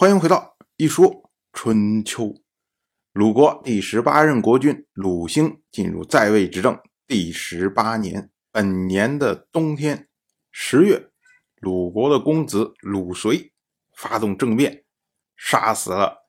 欢迎回到一说春秋。鲁国第十八任国君鲁兴进入在位执政第十八年，本年的冬天十月，鲁国的公子鲁随发动政变，杀死了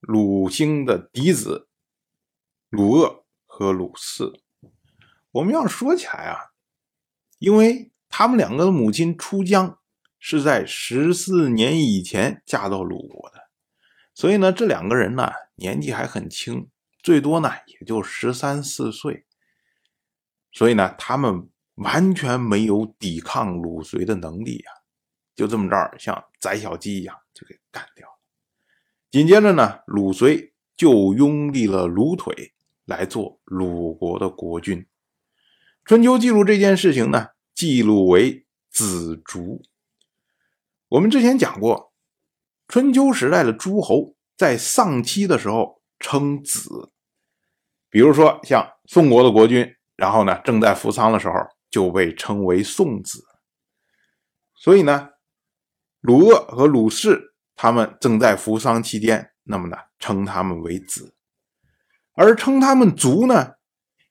鲁兴的嫡子鲁鄂和鲁四。我们要说起来啊，因为他们两个的母亲出江。是在十四年以前嫁到鲁国的，所以呢，这两个人呢年纪还很轻，最多呢也就十三四岁，所以呢，他们完全没有抵抗鲁随的能力呀，就这么着像宰小鸡一样就给干掉了。紧接着呢，鲁随就拥立了鲁腿来做鲁国的国君。春秋记录这件事情呢，记录为子竹。我们之前讲过，春秋时代的诸侯在丧妻的时候称子，比如说像宋国的国君，然后呢正在服丧的时候就被称为宋子。所以呢，鲁鄂和鲁氏他们正在服丧期间，那么呢称他们为子，而称他们族呢，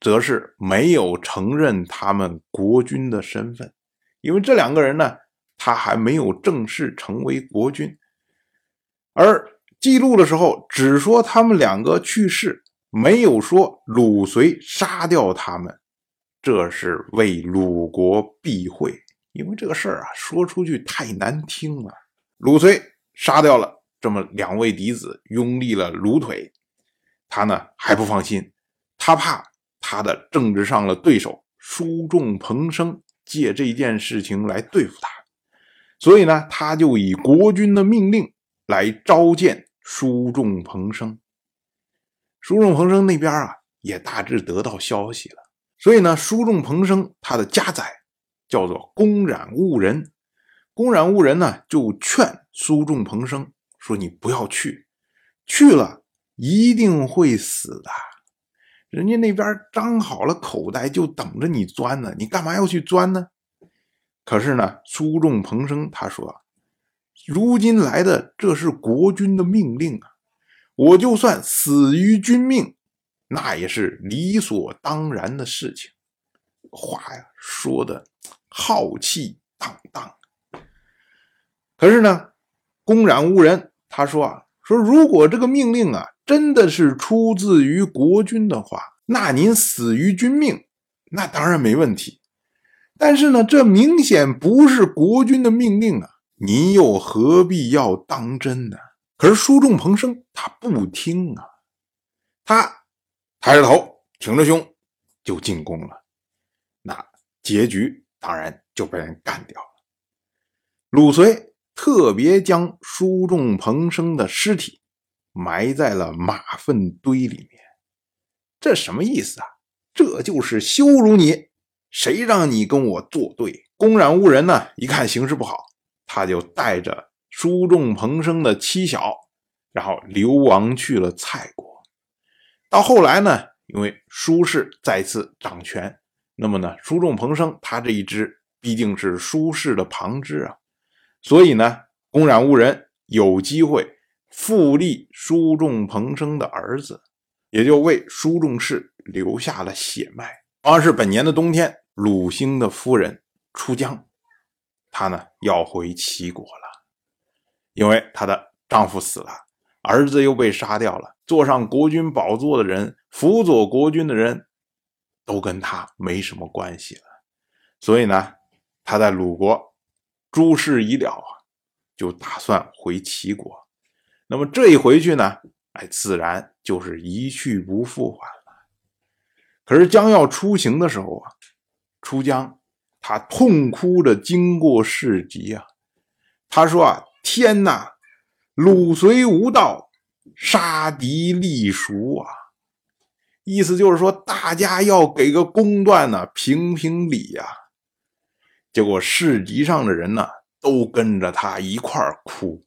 则是没有承认他们国君的身份，因为这两个人呢。他还没有正式成为国君，而记录的时候只说他们两个去世，没有说鲁随杀掉他们，这是为鲁国避讳，因为这个事儿啊说出去太难听了。鲁随杀掉了这么两位嫡子，拥立了鲁腿，他呢还不放心，他怕他的政治上的对手叔仲彭生借这件事情来对付他。所以呢，他就以国君的命令来召见叔仲彭生。叔仲彭生那边啊，也大致得到消息了。所以呢，叔仲彭生他的家宰叫做公冉误人。公冉误人呢，就劝叔仲彭生说：“你不要去，去了一定会死的。人家那边张好了口袋，就等着你钻呢。你干嘛要去钻呢？”可是呢，苏仲彭生他说：“如今来的这是国君的命令啊，我就算死于君命，那也是理所当然的事情。”话呀，说的浩气荡荡。可是呢，公然无人，他说啊，说如果这个命令啊真的是出自于国君的话，那您死于君命，那当然没问题。但是呢，这明显不是国君的命令啊！您又何必要当真呢？可是叔仲彭生他不听啊，他抬着头，挺着胸就进宫了。那结局当然就被人干掉了。鲁随特别将叔仲彭生的尸体埋在了马粪堆里面，这什么意思啊？这就是羞辱你！谁让你跟我作对？公然误人呢？一看形势不好，他就带着叔仲彭生的妻小，然后流亡去了蔡国。到后来呢，因为舒氏再次掌权，那么呢，叔仲彭生他这一支毕竟是舒氏的旁支啊，所以呢，公然误人有机会复立叔仲彭生的儿子，也就为叔仲氏留下了血脉。同样是本年的冬天。鲁兴的夫人出江，她呢要回齐国了，因为她的丈夫死了，儿子又被杀掉了，坐上国君宝座的人，辅佐国君的人，都跟他没什么关系了，所以呢，他在鲁国诸事已了啊，就打算回齐国。那么这一回去呢，哎，自然就是一去不复返了。可是将要出行的时候啊。出江，他痛哭着经过市集啊，他说啊：“天哪，鲁随无道，杀敌立熟啊！”意思就是说，大家要给个公断呢，评评理呀。结果市集上的人呢，都跟着他一块哭。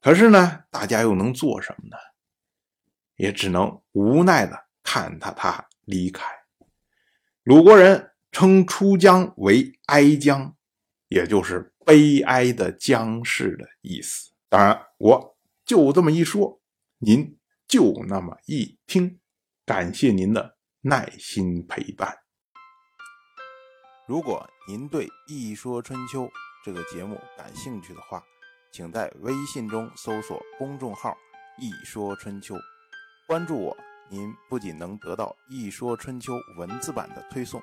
可是呢，大家又能做什么呢？也只能无奈的看他他离开。鲁国人。称出江为哀江，也就是悲哀的江氏的意思。当然，我就这么一说，您就那么一听。感谢您的耐心陪伴。如果您对《一说春秋》这个节目感兴趣的话，请在微信中搜索公众号“一说春秋”，关注我。您不仅能得到《一说春秋》文字版的推送，